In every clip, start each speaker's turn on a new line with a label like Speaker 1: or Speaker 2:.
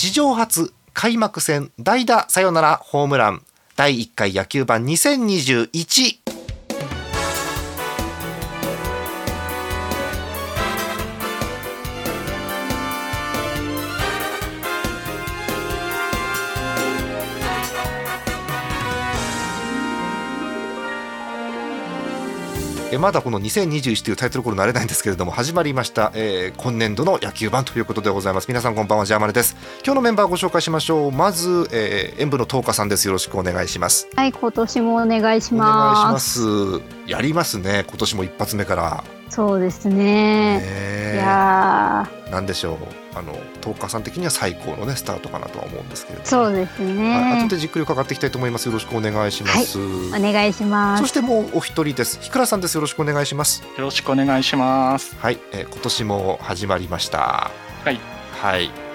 Speaker 1: 史上初開幕戦代打サヨナラホームラン。第1回野球盤2021えまだこの2021というタイトルコール慣れないんですけれども始まりました、えー、今年度の野球版ということでございます。皆さんこんばんはジャーマネです。今日のメンバーご紹介しましょう。まず、えー、演舞の東花さんです。よろしくお願いします。
Speaker 2: はい今年もお願いします。
Speaker 1: お願いします。やりますね。今年も一発目から。
Speaker 2: そうですね。いや
Speaker 1: なんでしょうあの東花さん的には最高のねスタートかなとは思うんですけれど
Speaker 2: そうですね、
Speaker 1: はい、後でじっくり伺っていきたいと思います。よろしくお願いします、
Speaker 2: はい、お願いします。
Speaker 1: そしてもうお一人です。ひくらさんです。よろしくお願いします。
Speaker 3: よろしくお願いします。
Speaker 1: はい、えー、今年も始まりました。
Speaker 3: はい。
Speaker 1: はい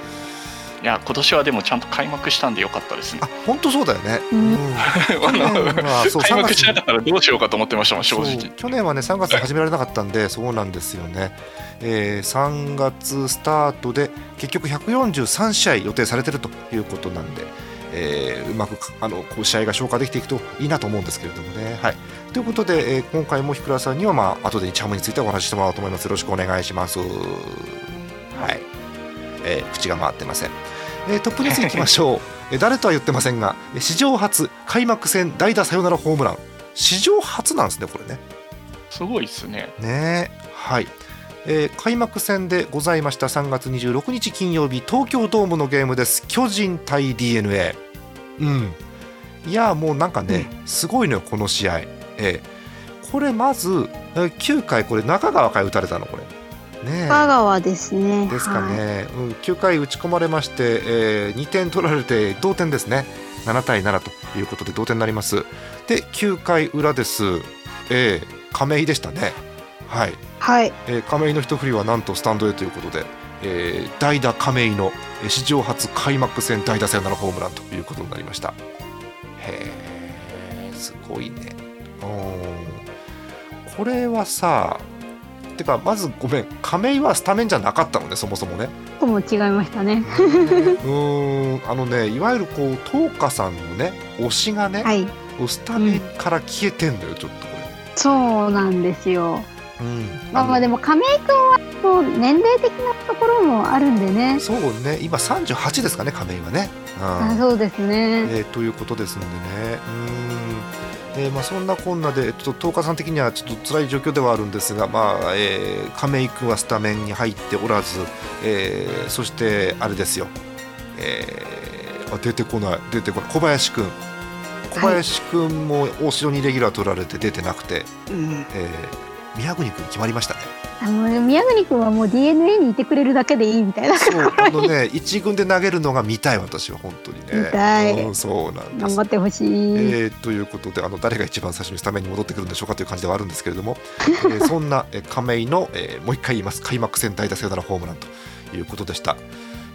Speaker 3: いや今年はでもちゃんと開幕したんでよかったですね。
Speaker 1: あ本当そうだよね。
Speaker 3: うん、あの、まあ、そう開幕しなかったらどうしようかと思ってましたもん正直。
Speaker 1: 去年はね3月始められなかったんでそうなんですよね。えー、3月スタートで結局143試合予定されてるということなんで。えー、うまくあのこう試合が消化できていくといいなと思うんですけれどもね。はい、ということで、えー、今回も日倉さんには、まあ後でチャムについてお話ししてもらおうと思います。よろしくお願いします。はい、えー、口が回ってません。えー、トップニュースいきましょう、えー、誰とは言ってませんが史上初開幕戦代打サヨナラホームラン。史上初なんですねこれね。
Speaker 3: すごいですね。
Speaker 1: ね。はい、えー、開幕戦でございました3月26日金曜日東京ドームのゲームです。巨人対 d n a うん。いやもうなんかね、うん、すごいのよこの試合、えー、これまず9回これ中川から打たれたのこれ
Speaker 2: ね、香川ですね。
Speaker 1: ですかね、はい、うん、9回打ち込まれまして、えー、2点取られて同点ですね。7対7ということで同点になります。で9回裏です。えー、亀井でしたね。はい。
Speaker 2: はい。
Speaker 1: えー、亀井の一振りはなんとスタンドへということで、えー、代打亀井の史上初開幕戦代打サヨナラホームランということになりました。へえ、すごいね。これはさてかまずごめん。亀井はスタメンじゃなかったのねそもそもね。
Speaker 2: とも違いましたね。
Speaker 1: うん。あのねいわゆるこう東花さんのね推しがね、はい、スタメンから消えてんのよ、うん、ちょっとこれ。
Speaker 2: そうなんですよ。うん、まあまあでも亀井君はこう年齢的なところもあるんでね。
Speaker 1: そうね。今38ですかね亀井はね、
Speaker 2: うん、あそうですね、
Speaker 1: えー、ということですのでね。うんえー、まあ、そんなこんなでちょっと10日さん的にはちょっと辛い状況ではあるんですが、まあえー、亀井君はスタメンに入っておらず、えー、そしてあれですよ、えー、あ出てこない。出てこない。小林君。小林君も大城にレギュラー取られて出てなくて、はい、えー、宮國君決まりましたね。
Speaker 2: あの宮國君はもう DNA にいてくれるだけでいいみたいな。
Speaker 1: そうあのね一軍で投げるのが見たい私は本当にね。
Speaker 2: 見たい、
Speaker 1: うん、そうなん
Speaker 2: 頑張ってほしい、え
Speaker 1: ー、ということであの誰が一番最初にスタメンに戻ってくるんでしょうかという感じではあるんですけれども、えー、そんな、え亀井の、えー、もう一回言います。開幕戦代打サヨナラホームランということでした。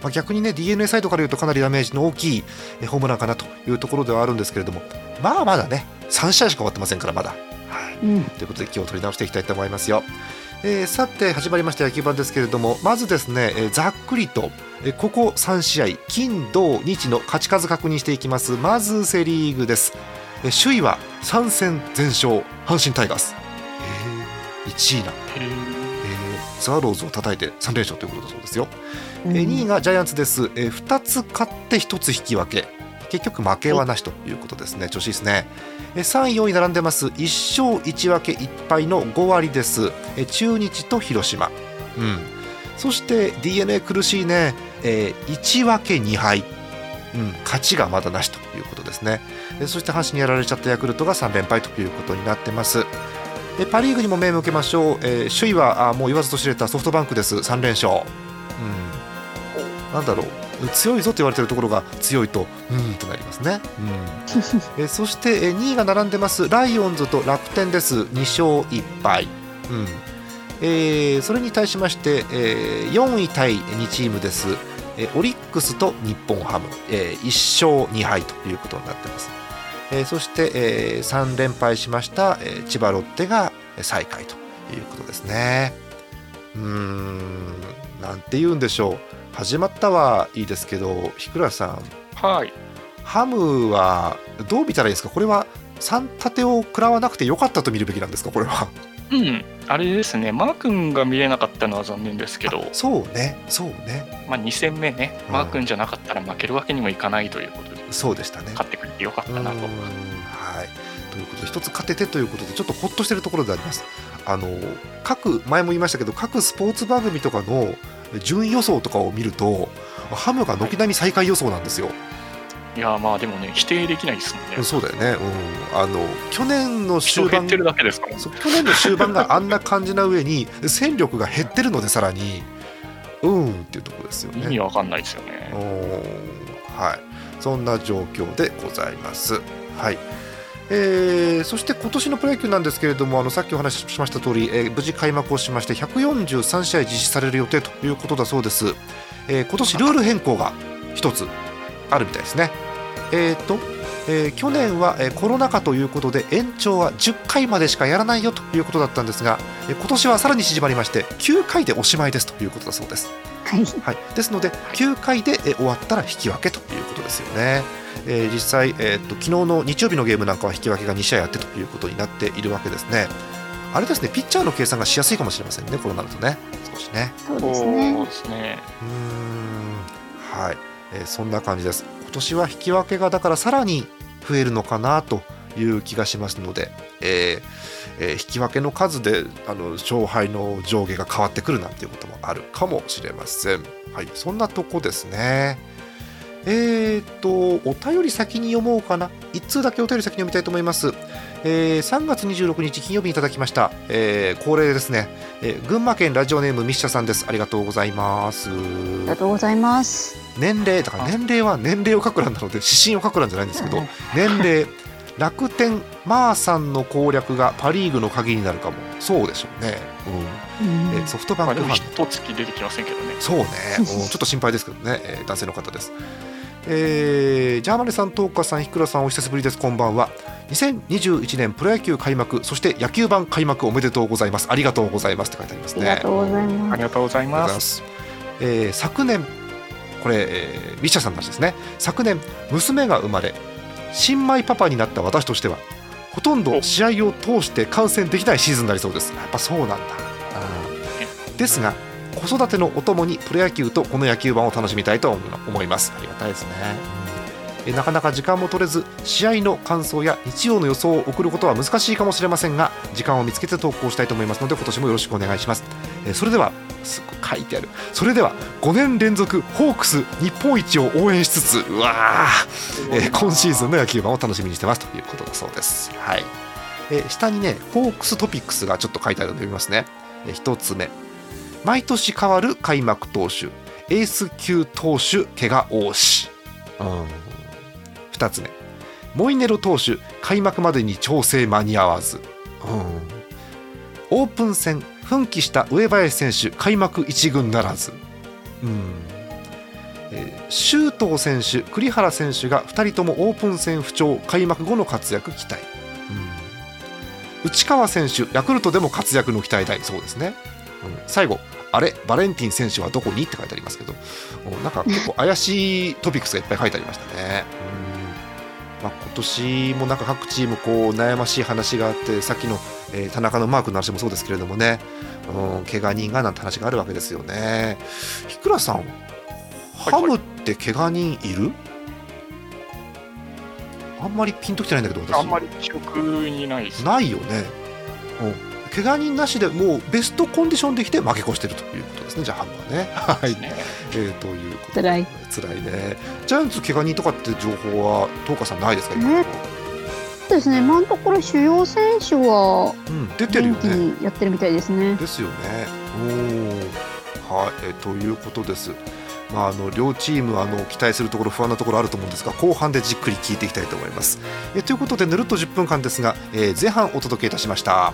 Speaker 1: まあ、逆にね d n a サイドから言うとかなりダメージの大きいホームランかなというところではあるんですけれどもまあまだね3試合しか終わってませんからまだ。はい、うん、ということで今日取り直していきたいと思いますよ。えー、さて始まりました野球盤ですけれどもまずですね、えー、ざっくりと、えー、ここ3試合金土日の勝ち数確認していきます。まずセ・リーグです、えー、首位は3戦全勝阪神タイガース、えー、1位な、えー、スワローズを叩いて3連勝ということだそうですよ、うん、えー、2位がジャイアンツです、えー、2つ勝って1つ引き分け結局負けはなしということですね。調子いいですね。3位4位並んでます。1勝1分け1敗の5割です。中日と広島、うん、そして d n a 苦しいね、えー、1分け2敗、うん、勝ちがまだなしということですね。そして阪神にやられちゃったヤクルトが3連敗ということになってます。パ・リーグにも目を向けましょう、えー、首位はあもう言わずと知れたソフトバンクです。3連勝、うん、なんだろう。強いぞと言われてるところが強いとうんとなりますね、うん、え そしてえ2位が並んでます。ライオンズと楽天です。2勝1敗、うん。えー、それに対しまして、えー、4位対2チームです、えー、オリックスと日本ハム、えー、1勝2敗ということになってます、えー、そして、えー、3連敗しました、えー、千葉ロッテが最下位ということですね。うーん。なんて言うんでしょう始まったはいいですけど日倉さん。
Speaker 3: はい。
Speaker 1: ハムはどう見たらいいですか？これは3立てを食らわなくてよかったと見るべきなんですか？これは。
Speaker 3: うん。あれですね。マー君が見れなかったのは残念ですけど。
Speaker 1: そうね。そうね。
Speaker 3: まあ2戦目ね、マー君じゃなかったら負けるわけにもいかないということで。
Speaker 1: そうでしたね。
Speaker 3: 勝ってくれてよかったなと。はい。
Speaker 1: ということで一つ勝ててということでちょっとほっとしてるところであります。あの各前も言いましたけど各スポーツ番組とかの順位予想とかを見るとハムが軒並み最下位予想なんですよ。
Speaker 3: いやまあでもね否定できないですもんね。
Speaker 1: そうだよね。うん、あの去年の終盤
Speaker 3: 去年
Speaker 1: の終盤があんな感じな上に戦力が減ってるのでさらにうんっていうところですよね。
Speaker 3: 意味わかんないですよね。
Speaker 1: はい。そんな状況でございます。はい。えー、そして今年のプロ野球なんですけれどもあのさっきお話ししました通り、えー、無事開幕をしまして143試合実施される予定ということだそうです、えー、今年ルール変更が1つあるみたいですねえーとえー、去年は、えー、コロナ禍ということで延長は10回までしかやらないよということだったんですが、えー、今年はさらに縮まりまして9回でおしまいですということだそうです。
Speaker 2: はい、
Speaker 1: はい、ですので9回で、えー、終わったら引き分けということですよね。えー、実際、えーと、昨日の日曜日のゲームなんかは引き分けが2試合あってということになっているわけですね。あれですね、ピッチャーの計算がしやすいかもしれませんね、こうなるとね、少しね。
Speaker 2: そうですね。
Speaker 3: そうですね
Speaker 1: うんはい、えー、そんな感じです。今年は引き分けがだからさらに増えるのかなという気がしますので、えーえー、引き分けの数であの勝敗の上下が変わってくるなんていうこともあるかもしれません。はい、そんなとこですね。えーと、お便り先に読もうかな。1通だけお便り先に読みたいと思います。えー、3月26日金曜日にいただきました。えー、恒例ですね、えー、群馬県ラジオネームミッシャさんです。ありがとうございます。あ
Speaker 2: りがとうございます。
Speaker 1: 年齢、だから年齢は年齢を書く欄なので、指針を書く欄じゃないんですけど、年齢、楽天、マーさんの攻略がパ・リーグの鍵になるかも。そうでしょうね。うん。えソフトバンクファン。まあ、
Speaker 3: 一月出てきませんけどね。
Speaker 1: そうね。ちょっと心配ですけどね、えー、男性の方です。えー、ジャーマネさん、トーカさん、ひくらさん、お久しぶりです。こんばんは。2021年プロ野球開幕、そして野球版開幕おめでとうございます。ありがとうございますって書いてありますね。
Speaker 2: ありがとうございます。
Speaker 3: ありがとうございます。
Speaker 1: えー、昨年、これ、えー、ミッシャさんたちですね。昨年、娘が生まれ、新米パパになった私としては、ほとんど試合を通して観戦できないシーズンになりそうです。やっぱそうなんだ。ですが、子育てのお供にプロ野球とこの野球盤を楽しみたいと思います。ありがたいですね。えなかなか時間も取れず試合の感想や日曜の予想を送ることは難しいかもしれませんが時間を見つけて投稿したいと思いますので今年もよろしくお願いします。えそれではすご書いてある。それでは5年連続ホークス日本一を応援しつつうわえ今シーズンの野球盤を楽しみにしてますということだそうです。はい。え下にねホークストピックスがちょっと書いてあるので読みますね。え1つ目毎年変わる開幕投手。エース級投手怪我多し、うん、2つ目。モイネロ投手開幕までに調整間に合わず、うん、オープン戦奮起した上林選手開幕1軍ならず、うんえー、周東選手栗原選手が2人ともオープン戦不調開幕後の活躍期待、うん、内川選手ヤクルトでも活躍の期待大。そうですね。最後あれ？バレンティン選手はどこに？って書いてありますけど。なんか結構怪しいトピックスがいっぱい書いてありましたね。まあ、今年もなんか各チームこう悩ましい話があってさっきの、えー、田中のマークの話もそうですけれどもね、うん、怪我人がなんて話があるわけですよね。ひくらさん、ハムって怪我人いる？あんまりピンときてないんだけど
Speaker 3: 私。あんまり記憶にないです。
Speaker 1: ないよね、うん、怪我人なしでもうベストコンディションできて負け越してるということですね、ジャハンはね。はい、えー、ということ
Speaker 2: で、辛い
Speaker 1: 辛いね。ジャイアンツ怪我人とかって情報は、東花さんないですか、
Speaker 2: ね、そうですね、今のところ主要選手は、
Speaker 1: うん、出てるよね。
Speaker 2: やってるみたいですね。
Speaker 1: ですよね。おはい、えー、ということです。まあ、あの両チームあの期待するところ不安なところあると思うんですが後半でじっくり聞いていきたいと思います。えということでぬるっと10分間ですが、えー、前半お届けいたしました。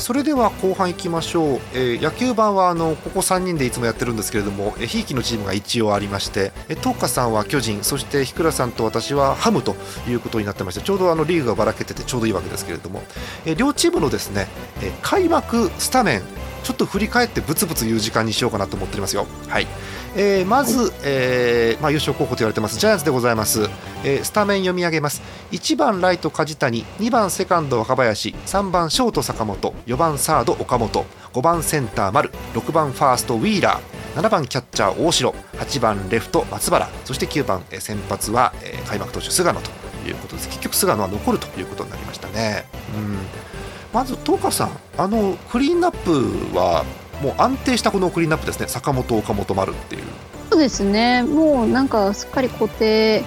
Speaker 1: それでは後半いきましょう、えー、野球盤はあのここ3人でいつもやってるんですけれどもひいきのチームが一応ありまして東花さんは巨人そして日倉さんと私はハムということになってましてちょうどあのリーグがばらけててちょうどいいわけですけれども、え両チームのですね、え開幕スタメンちょっと振り返ってブツブツ言う時間にしようかなと思っておりますよ。はい。えー、まず、えーまあ、優勝候補と言われてます。ジャイアンツでございます、えー、スタメン読み上げます。1番ライト梶谷2番セカンド若林3番ショート坂本4番サード岡本5番センター丸6番ファーストウィーラー7番キャッチャー大城8番レフト松原そして9番先発は、えー、開幕投手菅野ということです。結局菅野は残るということになりましたね。うんまず東花さんあのクリーンナップはもう安定したこのクリーンナップですね。坂本岡本丸っていう。
Speaker 2: そうですね。もうなんかすっかり固定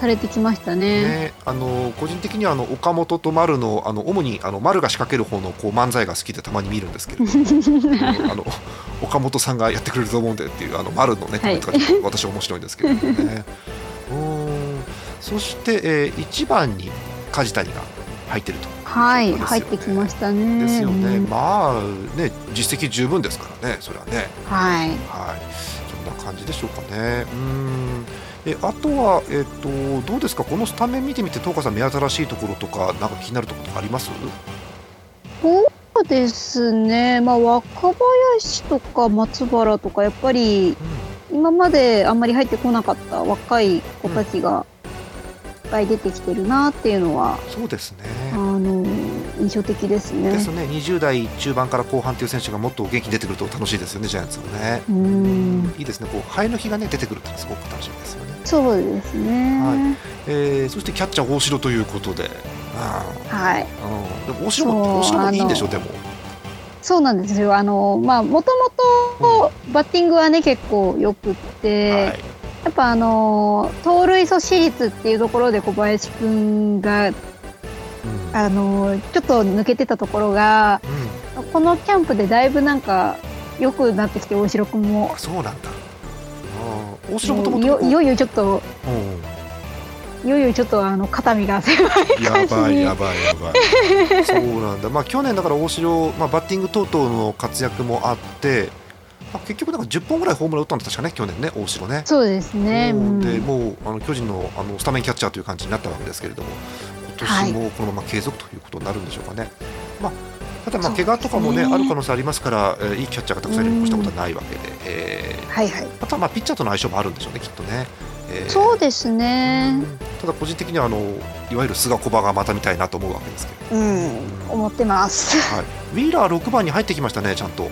Speaker 2: されてきましたね。うんね、
Speaker 1: あの個人的にはあの岡本と丸のあの主にあの丸が仕掛ける方のこう漫才が好きでたまに見るんですけど あの岡本さんがやってくれると思うんでっていうあの丸のねコメントが私は面白いんですけどね。うん。そして、えー、1番に梶谷が入ってると
Speaker 2: はい、入ってきましたね。
Speaker 1: ですよね。うん、まあね実績十分ですからね、それはね。
Speaker 2: はい。
Speaker 1: はい。そんな感じでしょうかね。うん。えあとはえっ、ー、とどうですか？このスタメン見てみて東花さん目新しいところとかなんか気になるところとかあります？
Speaker 2: そうですね。まあ若林とか松原とかやっぱり、うん、今まであんまり入ってこなかった若い子たちが。ぱい出てきてるなっていうのは
Speaker 1: そうですね。
Speaker 2: あの印象的ですね。
Speaker 1: ですね。20代中盤から後半という選手がもっと元気に出てくると楽しいですよねジャイアンツもね。
Speaker 2: うん。
Speaker 1: いいですね。こうハエの日がね出てくるってすごく楽しみですよね。
Speaker 2: そうですね、
Speaker 1: はい。えー、そしてキャッチャー大城ということで。
Speaker 2: はい、
Speaker 1: うん、でも大城も大城もいいんでしょうでも。
Speaker 2: そうなんですよ。あのまあもともとバッティングはね結構よくって、はいやっぱあの盗塁阻止率っていうところで小林君が、うん、あのちょっと抜けてたところが、うん、このキャンプでだいぶなんか良くなってきて大城君も。
Speaker 1: そうなんだ。
Speaker 2: 大城もともといよいよちょっと、いよいよちょっとあの肩身が狭い
Speaker 1: やばいやばいやばい。そうなんだ。まあ去年だから大城、まあ、バッティング等々の活躍もあってあ、結局なんか10本ぐらいホームラン打ったんだ確かね去年ね大城ね。
Speaker 2: そうですね、
Speaker 1: うん、でもうあの巨人のあのスタメンキャッチャーという感じになったわけですけれども今年もこのまま継続ということになるんでしょうかね、はい、まあただまあ怪我とかもね、ね、ある可能性ありますから、えー、いいキャッチャーがたくさんいるに越したことはないわけで、えー、
Speaker 2: はいはい、
Speaker 1: あとはまあピッチャーとの相性もあるんでしょうねきっとね。
Speaker 2: えー、そうですね、
Speaker 1: ただ個人的にはあのいわゆる菅小葉がまた見たいなと思うわけですけ
Speaker 2: ど、うん、思ってます、
Speaker 1: はい、ウィーラー6番に入ってきましたねちゃんと。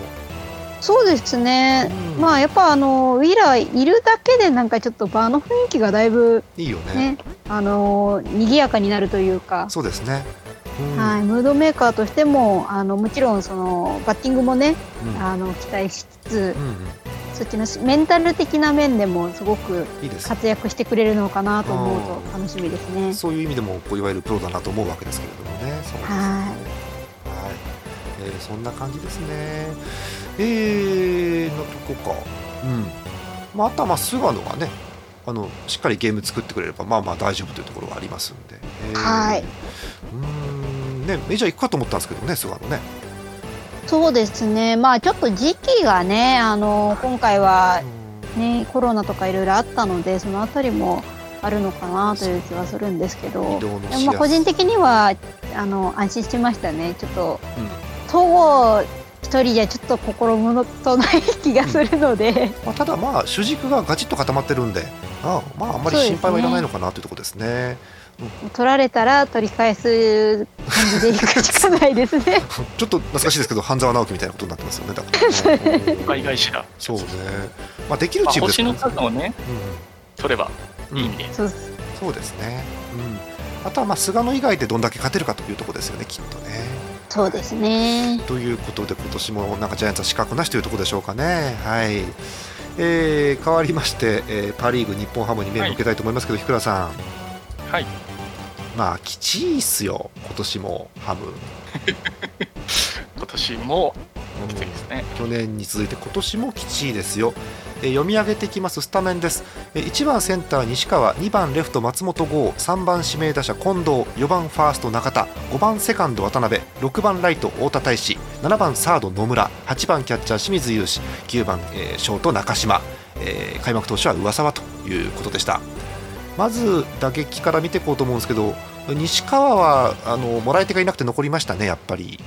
Speaker 2: そうですね、うん、まあやっぱあのウィーラーいるだけでなんかちょっと場の雰囲気がだいぶ、
Speaker 1: いいよね。
Speaker 2: あの賑やかになるというか。
Speaker 1: そうですね、
Speaker 2: うん、はい、ムードメーカーとしてもあのもちろんそのバッティングもね、うん、あの期待しつつ、うんうん、そっちのメンタル的な面でもすごく活躍してくれるのかなと思うと楽しみですね。
Speaker 1: そういう意味でもこういわゆるプロだなと思うわけですけれどもね。そうですね。はい、えー、そんな感じですねえー、のとこか。うん。まあ、あとはまあ菅野がね、あのしっかりゲーム作ってくれればまあまあ大丈夫というところがありますんで、
Speaker 2: えー、はい。
Speaker 1: うん。ねメジャー行くかと思ったんですけどね菅野ね。
Speaker 2: そうですね。まあちょっと時期がねあの今回はねコロナとかいろいろあったのでそのあたりもあるのかなという気はするんですけど。まあ個人的にはあの安心しましたね。ちょっと、うん、戸郷一人じゃちょっと心もとない気がするので、
Speaker 1: うん、まあ、ただまあ主軸がガチッと固まってるんで。あまああんまり心配はいらないのかなというところですね。
Speaker 2: 取られたら取り返す感じでいくしかないですね。
Speaker 1: ちょっと懐かしいですけど半沢直樹みたいなことになってますよねだから。
Speaker 3: 海外だ
Speaker 1: そうねまあできるチームです
Speaker 3: ね、まあ、星の数をね、うん、取ればいいん。で、うん、
Speaker 1: そうですね、うん、あとはまあ菅野以外でどん。だけ勝てるかというところですよねきっとね
Speaker 2: そうですね。
Speaker 1: ということで今年もなんかジャイアンツは資格なしというところでしょうかね。はい。えー、変わりまして、えー、パ・リーグ日本ハムに目を向けたいと思いますけど、はい、日倉さん。
Speaker 3: はい。
Speaker 1: まあきちいっすよ今年もハム。
Speaker 3: 今年もきついですね、
Speaker 1: 去年に続いて今年もきちいですよ、えー、読み上げていきますスタメンです、えー、1番センター西川2番レフト松本剛3番指名打者近藤4番ファースト中田5番セカンド渡辺6番ライト太田大志7番サード野村8番キャッチャー清水雄志9番、えー、ショート中島、えー、開幕投手は上沢ということでした。まず打撃から見ていこうと思うんですけど西川はあのもらい手がいなくて残りましたねやっぱり。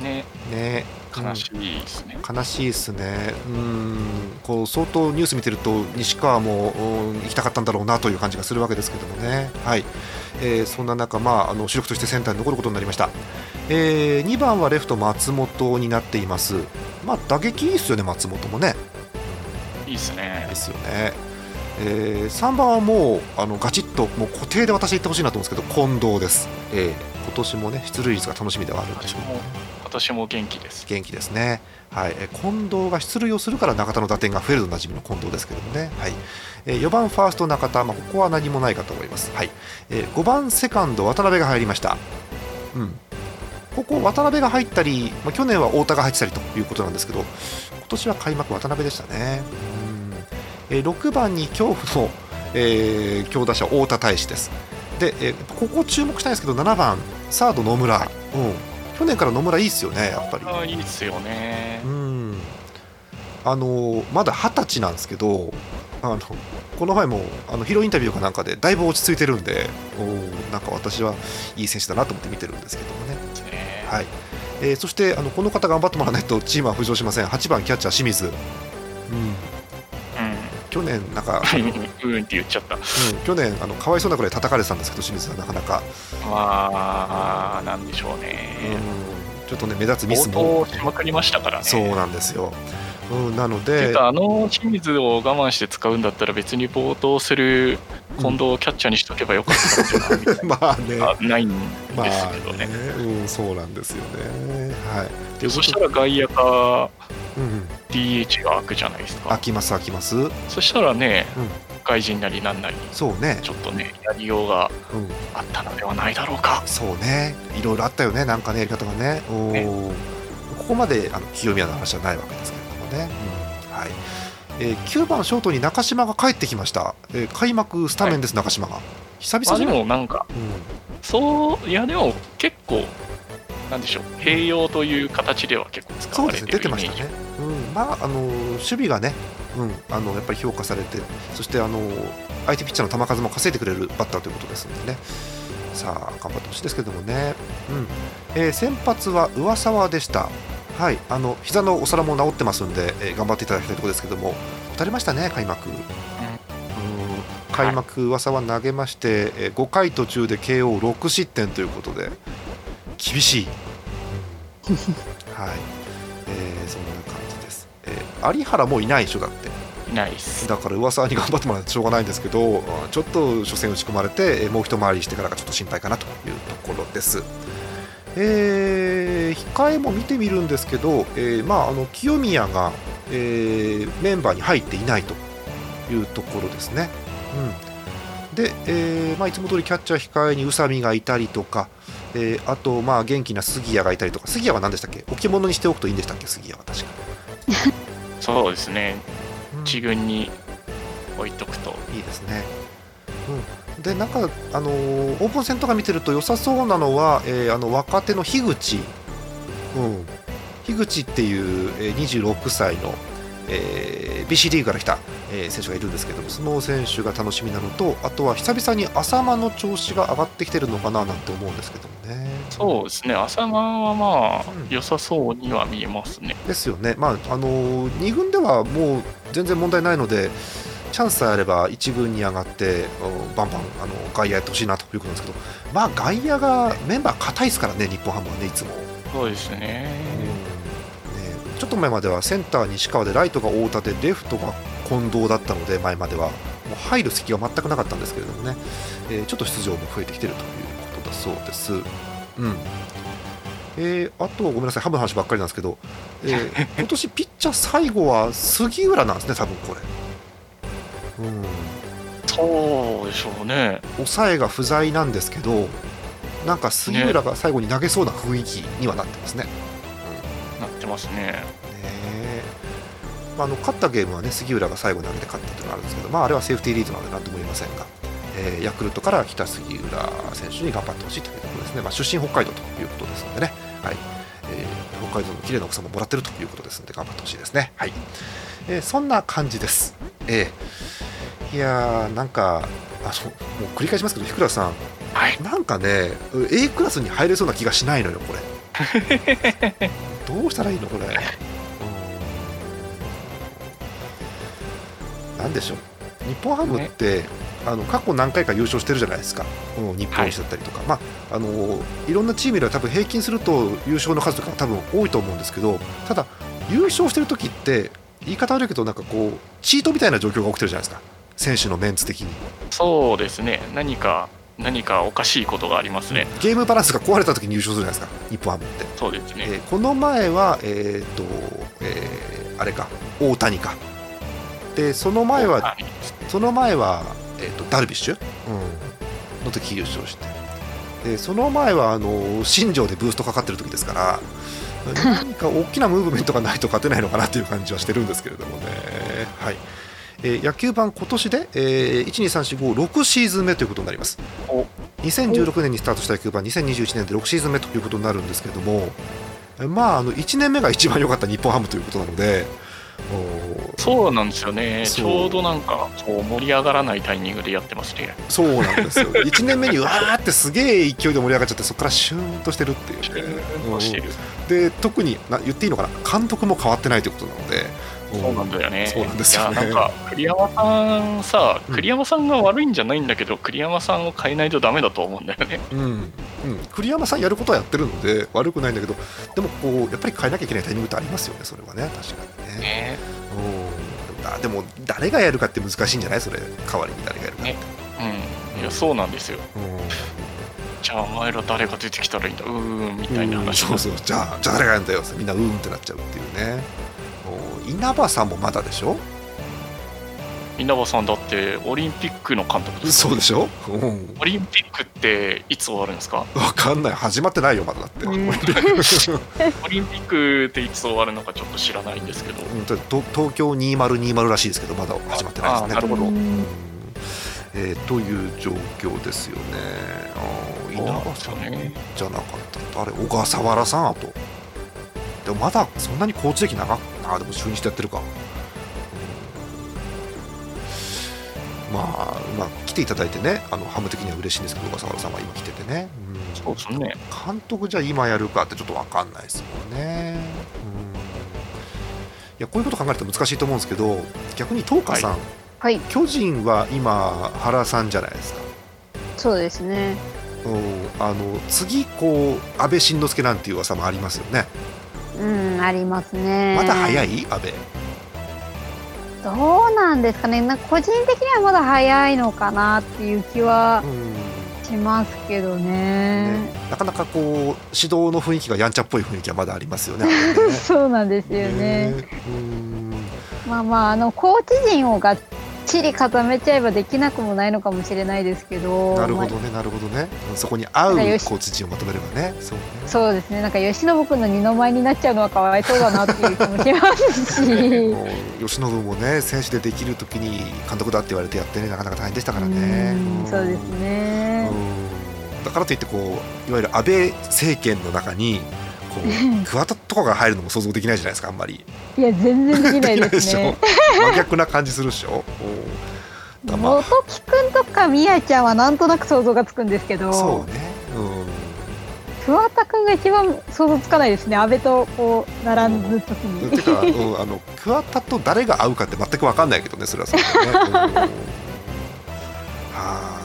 Speaker 3: ね。
Speaker 1: ね
Speaker 3: 悲しいですね、
Speaker 1: 悲しいですね。うん。こう相当ニュース見てると西川も、うん、行きたかったんだろうなという感じがするわけですけどもね。はい、えー、そんな中まああの主力としてセンターに残ることになりました、えー、2番はレフト松本になっています。まあ打撃いいですよね松本もね。
Speaker 3: いいですね。
Speaker 1: ですよね。えー、3番はもうあのガチッともう固定で私言ってほしいなと思うんですけど近藤です、えー、今年もね出塁率が楽しみではあるんでしょう、
Speaker 3: 今年も元気です。
Speaker 1: 元気ですね。はい、近藤が出塁をするから中田の打点が増えるとなじみの近藤ですけどもね、はい。えー、4番ファースト中田、まあ、ここは何もないかと思います、はい。えー、5番セカンド渡辺が入りました。うん。ここ渡辺が入ったり、まあ、去年は太田が入ってたりということなんですけど今年は開幕渡辺でしたね、うん。え6番に恐怖の、えー、強打者太田大志です。で、えここ注目したいんですけど7番サード野村、うん、去年から野村いいですよねやっぱり。
Speaker 3: あいいですよね。
Speaker 1: うん。あのまだ二十歳なんですけどあのこの前もあのヒロインタビューかなんかでだいぶ落ち着いてるんでおなんか私はいい選手だなと思って見てるんですけどもね。はい。えー、そしてあのこの方頑張ってもらわないとチームは浮上しません。8番キャッチャー清水、うん、去年なんか
Speaker 3: うんって言っちゃった、うん、
Speaker 1: 去年あのかわいそうなくらい叩かれてたんですけど清水はなかなか。
Speaker 3: ああなんでしょうね、
Speaker 1: うん、ちょっとね目立つミスも。
Speaker 3: しまくりましたからね。
Speaker 1: そうなんですよ。うん、なので。
Speaker 3: あの清水を我慢して使うんだったら別に冒頭する近藤をキャッチャーにしとけばよかったんじゃない まあね。ないんですけどね,、
Speaker 1: まあ、ね。うん、そうなんですよね。はい。
Speaker 3: そしたら外野かうん、DH が開くじゃないですか。
Speaker 1: 開きます開きます。
Speaker 3: そしたらね、うん、外人なりなんなり
Speaker 1: そうね。
Speaker 3: ちょっとねやりようがあったのではないだろうか、
Speaker 1: うん、そうね。いろいろあったよねなんかねやり方がね。おね。ここまであの清宮の話はないわけですけれどもね、うん、はい。えー、9番ショートに中島が帰ってきました、えー、開幕スタメンです、はい、中島が。久々
Speaker 3: にでもなんか、うん、そういやでも結構なんでしょう併用という形では結構使われてるイメージ、ね、ま
Speaker 1: ああの守備がね、うん、あのやっぱり評価されてそしてあの相手ピッチャーの球数も稼いでくれるバッターということですのでね。さあ頑張ってほしいですけどもね、うん。えー、先発は上沢でした。はい、あの膝のお皿も治ってますんで、えー、頑張っていただきたいところですけども。打たれましたね開幕、うん、開幕上沢投げまして、えー、5回途中で KO6 失点ということで厳しい、はい、えー、そんな有原もいないでしょだって。
Speaker 3: いないです。
Speaker 1: だから噂に頑張ってもらってしょうがないんですけどちょっと初戦打ち込まれてもう一回りしてからがちょっと心配かなというところです。えー、控えも見てみるんですけど、えーまあ、あの清宮が、えー、メンバーに入っていないというところですね。うん、で、えーまあ、いつも通りキャッチャー控えに宇佐美がいたりとか、えー、あと、まあ、元気な杉谷がいたりとか。杉谷は何でしたっけ？置物にしておくといいんでしたっけ？杉谷は確か
Speaker 3: そうですね。一軍に置いとくと。
Speaker 1: いいですね、うん、でなんか、あのー、オープン戦とか見てると良さそうなのは、えー、あの若手の樋口、うん、樋口っていう、えー、26歳の、えー、BC リーグから来た、えー、選手がいるんですけどもその選手が楽しみなのとあとは久々に浅間の調子が上がってきてるのかななんて思うんですけどもね。
Speaker 3: そうですね。浅間はまあ、うん、良さそうには見えますね。
Speaker 1: ですよね。まああの2軍ではもう全然問題ないのでチャンスさえあれば1軍に上がってバンバンあの外野やってほしいなということなんですけど、まあ、外野がメンバー硬いですからね、日本ハムはね、いつも。
Speaker 3: そうですね、ね、
Speaker 1: ちょっと前まではセンター西川でライトが太田でレフトが近藤だったので前まではもう入る隙が全くなかったんですけれどもね、えー、ちょっと出場も増えてきているということだそうです。うんえー、あとごめんなさいハムの話ばっかりなんですけど、えー、今年ピッチャー最後は杉浦なんですね多分これ。
Speaker 3: うん、そうでしょうね
Speaker 1: 抑えが不在なんですけどなんか杉浦が最後に投げそうな雰囲気にはなってますね。ね
Speaker 3: うん、なってますね。ね
Speaker 1: まあ、あの勝ったゲームはね杉浦が最後に投げて勝ったというのがあるんですけど、まあ、あれはセーフティーリードなので何とも言いませんが、えー、ヤクルトから来た杉浦選手に頑張ってほしいというところですね、まあ、出身北海道ということですのでね、はい。えー、北海道の綺麗な奥様もらってるということですので頑張ってほしいですね、はい。えー、そんな感じです。えー、いやーなんかあのもう繰り返しますけど、日倉さん、はい、なんかね、A クラスに入れそうな気がしないのよ、これ。どうしたらいいの、これ。なんでしょう、日本ハムって、ね、あの過去何回か優勝してるじゃないですか、この日本一だったりとか、はいまあ、あのいろんなチームでは多分平均すると優勝の数とか多分多いと思うんですけど、ただ、優勝してる時って、言い方悪いけど、なんかこう、チートみたいな状況が起きてるじゃないですか、選手のメンツ的に。
Speaker 3: そうですね、何か何かおかしいことがありますね。
Speaker 1: ゲームバランスが壊れた時に優勝するじゃないですか。日本ハムって。
Speaker 3: そうですね、え
Speaker 1: ー、この前はえっ、ー、と、えー、あれか。大谷かでその前はその前は、えーと、ダルビッシュ、うん、の時優勝してでその前はあの新庄でブーストかかってる時ですから 何か大きなムーブメントがないと勝てないのかなという感じはしてるんですけれどもね。はい。えー、野球盤今年で、えー、12345シーズン目ということになります。2016年にスタートした野球盤2021年で6シーズン目ということになるんですけれどもまああの1年目が一番良かった日本ハムということなので
Speaker 3: そうなんですよね、ちょうどなんかこう盛り上がらないタイミングでやってますね。
Speaker 1: そうなんですよ、1年目にわーってすげえ勢いで盛り上がっちゃって、そこからシューンとしてるっていう、ね、てる。で特にな言っていいのかな、監督も変わってないということなので。
Speaker 3: そうなんだよね。
Speaker 1: そうなんですよ、ね、
Speaker 3: なんか栗山さんさ、栗山さんが悪いんじゃないんだけど、うん、栗山さんを変えないとダメだと思うんだよね。
Speaker 1: うん、うん、栗山さんやることはやってるので悪くないんだけど、でもこうやっぱり変えなきゃいけないタイミングってありますよね。それはね確かにね。ねうん。でも誰がやるかって難しいんじゃない？それ代わりに誰がやるかって。ね、
Speaker 3: うん。いやそうなんですよ。うん。じゃあお前ら誰が出てきたらいいんだうーんみたいな話、
Speaker 1: そうそうじゃあじゃあ誰がやるんだよみんなうーんってなっちゃうっていうね稲葉さんもまだでしょ？
Speaker 3: 稲葉さんだってオリンピックの監督
Speaker 1: そうでしょ、
Speaker 3: うん、オリンピックっていつ終わるんですか？
Speaker 1: わかんない。始まってないよまだだって、オリンピ
Speaker 3: ック。っていつ終わるのかちょっと知らないんですけど、うん、
Speaker 1: 東京2020らしいですけどまだ始まってないですね
Speaker 3: なるほど、
Speaker 1: えー、という状況ですよね。あ稲葉さんじゃなかった。あれ小笠原さんあと。でもまだそんなにコーチ歴長くあでも中日でやってるか、うん、まあまあ来ていただいてねあのハム的には嬉しいんですけど小笠原さんは今来ててね、
Speaker 3: うん、そうですね。
Speaker 1: 監督じゃ今やるかってちょっと分かんないですもんね、うん、いやこういうこと考えると難しいと思うんですけど逆に東花さん、はい。
Speaker 2: はい、
Speaker 1: 巨人は今原さんじゃないですか。
Speaker 2: そうですね。
Speaker 1: うん。あの次こう安倍晋之助なんていう噂もありますよね
Speaker 2: うんありますね。
Speaker 1: まだ早い？安倍
Speaker 2: どうなんですかね。なんか個人的にはまだ早いのかなっていう気はしますけどね、ね、
Speaker 1: なかなかこう指導の雰囲気がやんちゃっぽい雰囲気はまだありますよね。ね
Speaker 2: そうなんですよね、ね、まあまああのコーチ陣をがっちり固めちゃえばできなくもないのかもしれないですけど
Speaker 1: なるほどね、なるほどね。そこに合うコーチ陣をまとめればね。
Speaker 2: そうね。そうですね。なんか吉信君の二の舞になっちゃうのはかわいそうだなっていう気もしますし。
Speaker 1: 吉信もね選手でできる時に監督だって言われてやってねなかなか大変でしたからね。
Speaker 2: そうですね。
Speaker 1: だからといってこういわゆる安倍政権の中にこう桑田とかが入るのも想像できないじゃないですかあんまり。
Speaker 2: いや全然できないですね。
Speaker 1: 真逆な感じするでしょ。
Speaker 2: 元木君とかみやちゃんはなんとなく想像がつくんですけど
Speaker 1: そうね、うん、
Speaker 2: 桑田君が一番想像つかないですね。阿部とこう並ぶときに。
Speaker 1: てか、うん、あの桑田と誰が合うかって全く分かんないけどねそれはそうね。は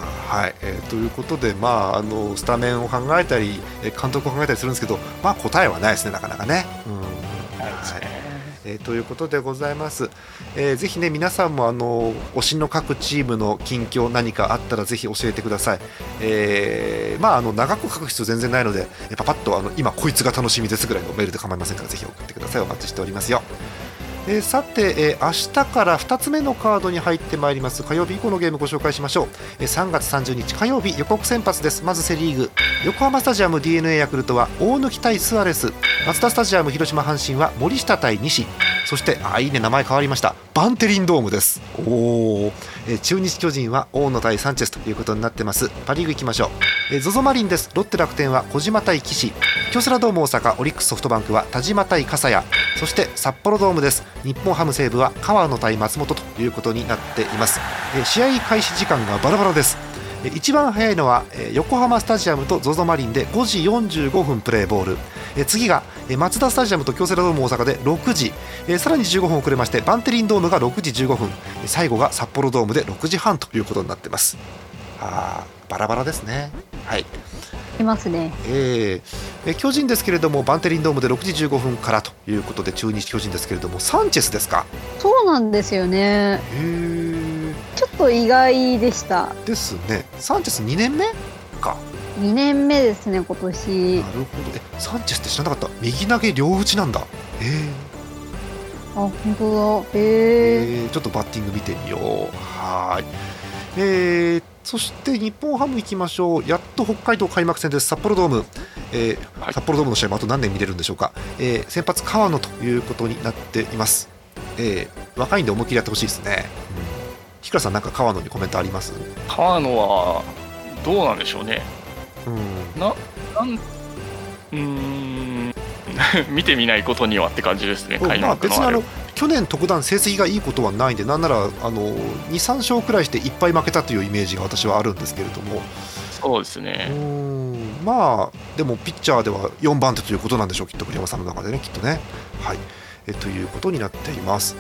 Speaker 1: い、えー、ということで、まあ、あのスタメンを考えたり監督を考えたりするんですけど、まあ、答えはないですねなかなかね。うん、はい。えー、ということでございます、えー、ぜひね皆さんもあの推しの各チームの近況何かあったらぜひ教えてください、えー、まああの長く書く必要全然ないのでパパッとあの今こいつが楽しみですぐらいのメールで構いませんからぜひ送ってください。お待ちしておりますよえー、さて、えー、明日から2つ目のカードに入ってまいります。火曜日以降のゲームご紹介しましょう、えー、3月30日火曜日予告先発です。まずセ・リーグ。横浜スタジアム d n a ヤクルトは大貫対スアレス。マツダスタジアム広島阪神は森下対西。そしてあいいね名前変わりました。バンテリンドームです。おお、えー、中日巨人は大野対サンチェスということになってます。パ・リーグいきましょう、えー、ゾゾマリンです。ロッテ楽天は小島対岸。京セラドーム大阪オリックスソフトバンクは田島対笠谷。そして札幌ドームです。日本ハム西武は川野対松本ということになっています、えー、試合開始時間がバラバラです一番早いのは横浜スタジアムと ZOZO マリンで5時45分プレーボール。次がマツダスタジアムと京セラドーム大阪で6時。さらに15分遅れましてバンテリンドームが6時15分。最後が札幌ドームで6時半ということになっています。あバラバラですね。はい。
Speaker 2: いますね、
Speaker 1: えー、巨人ですけれどもバンテリンドームで6時15分からということで中日巨人ですけれどもサンチェスですか？
Speaker 2: そうなんですよね。へえちょっと意外でした。
Speaker 1: ですね。サンチェス2年目？か。
Speaker 2: 2年目ですね今年。な
Speaker 1: るほど。えサンチェスって知らなかった？右投げ両打ちなんだ。へえ
Speaker 2: あ本当だ。へ
Speaker 1: えちょっとバッティング見てみよう。はい。えー、そして日本ハム行きましょう。やっと北海道開幕戦です。札幌ドーム、えーはい、札幌ドームの試合もあと何年見れるんでしょうか、えー、先発川野ということになっています、えー、若いんで思い切りやってほしいですね、うん、ひさんなんか川野にコメントあります？
Speaker 3: 川野はどうなんでしょうね。うん。ななんうん。見てみないことにはって感じですね、開幕のあ
Speaker 1: の去年、特段成績がいいことはないんで、なんならあの2、3勝くらいしていっぱい負けたというイメージが私はあるんですけれども、
Speaker 3: そうですね。
Speaker 1: まあ、でもピッチャーでは4番手ということなんでしょう、きっと栗山さんの中でね、きっとね。はい。えということになっています。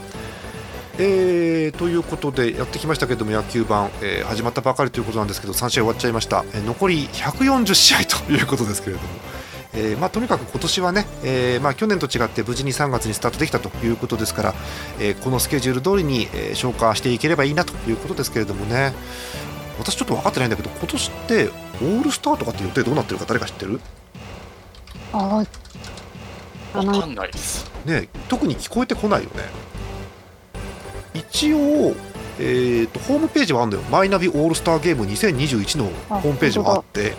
Speaker 1: えー、ということでやってきましたけども野球盤、えー、始まったばかりということなんですけど3試合終わっちゃいました、えー、残り140試合ということですけれども、えー、まあ、とにかく今年はね、えー、まあ、去年と違って無事に3月にスタートできたということですから、えー、このスケジュール通りに、え消化していければいいなということですけれどもね。私ちょっと分かってないんだけど今年ってオールスターとかって予定どうなってるか誰か知ってる？
Speaker 2: あ
Speaker 3: 分かんないです。
Speaker 1: ね特に聞こえてこないよね一応えーと、ホームページはあるんだよ、マイナビオールスターゲーム2021のホームページがあって、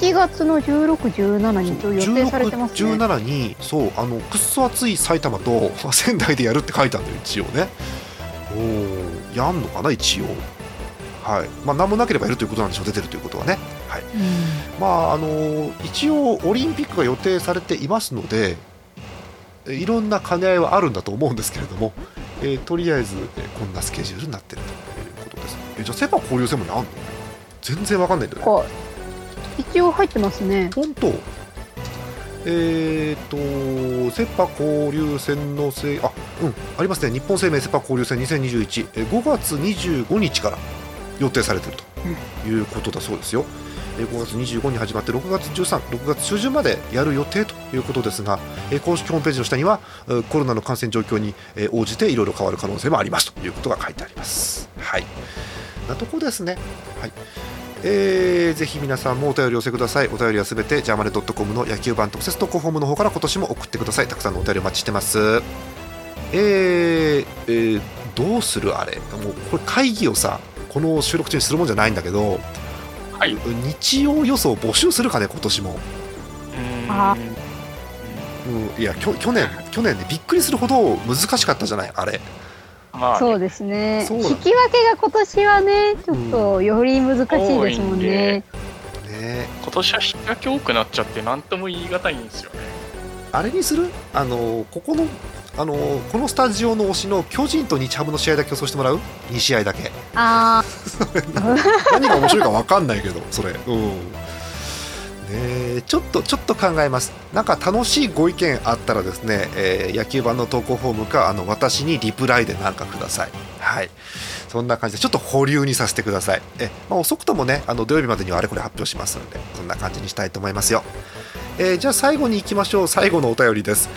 Speaker 2: 7月の16、17に予定されてますね。
Speaker 1: 17に、そう、あのくっそ暑い埼玉と仙台でやるって書いてあるんだよ、一応ね。おやんのかな、一応。はいまあ、何もなければやるということなんでしょう、出てるということはね。はいまああの一応、オリンピックが予定されていますので、いろんな兼ね合いはあるんだと思うんですけれども、えー、とりあえず、えー、こんなスケジュールになってるということです。えじゃあセ・パ交流戦もあんの？全然わかんないんだよね。
Speaker 2: 一応入ってますね。
Speaker 1: 本当？えっ、ー、と、セ・パ交流戦のせあ、うん、ありますね。日本生命セ・パ交流戦2021、えー、5月25日から予定されているということだそうですよ。うん5月25日に始まって6月13、6月中旬までやる予定ということですが、公式ホームページの下にはコロナの感染状況に応じていろいろ変わる可能性もありますということが書いてあります。はい、なとこですね。はいえー、ぜひ皆さんもお便り寄せください。お便りはすべてジャーマネドットコムの野球版特設投稿フォームの方から今年も送ってください。たくさんのお便りお待ちしてます。えー、えー、どうするあれもうこれ会議をさこの収録中にするもんじゃないんだけどはい、日曜予想募集するかね今年も。うん。いや去去年去年ねびっくりするほど難しかったじゃない？あれ。
Speaker 2: まあ、そうですね。引き分けが今年はねちょっとより難しいですもんね。
Speaker 3: うん、ね。今年は引き分け多くなっちゃって何とも言い難いんですよね。
Speaker 1: あれにする？あのここのあのこのスタジオの推しの巨人と日ハムの試合だけ予想してもらう？2試合だけ。
Speaker 2: あ
Speaker 1: 何が面白いか分かんないけどそれ。うん。ねちょっとちょっと考えます。なんか楽しいご意見あったらですね、えー、野球盤の投稿フォームかあの私にリプライで何かください。はい。そんな感じでちょっと保留にさせてください。え、まあ、遅くともねあの土曜日までにはあれこれ発表しますんでそんな感じにしたいと思いますよ、えー、じゃあ最後に行きましょう。最後のお便りです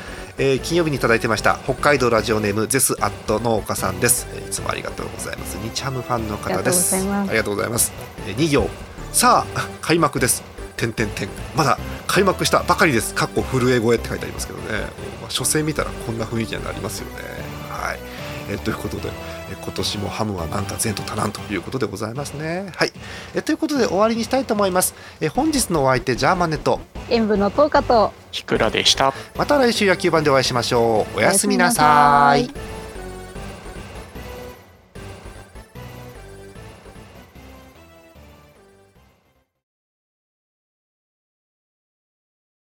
Speaker 1: えー、金曜日にいただいてました北海道ラジオネームゼスアット農家さんです、えー、いつもありがとうございます。日ハムファンの方です。ありがとうございます、えー、2行。さあ開幕です。点点点まだ開幕したばかりです。かっこ震え声って書いてありますけどね、まあ、初戦見たらこんな雰囲気になりますよね。はい、えー、ということで今年もハムはなんか前途多難ということでございますね。はい、えということで終わりにしたいと思います。え本日のお相手ジャーマネと
Speaker 2: 演舞の10日と
Speaker 3: ひくらでした。
Speaker 1: また来週野球盤でお会いしましょう。おやすみなさい。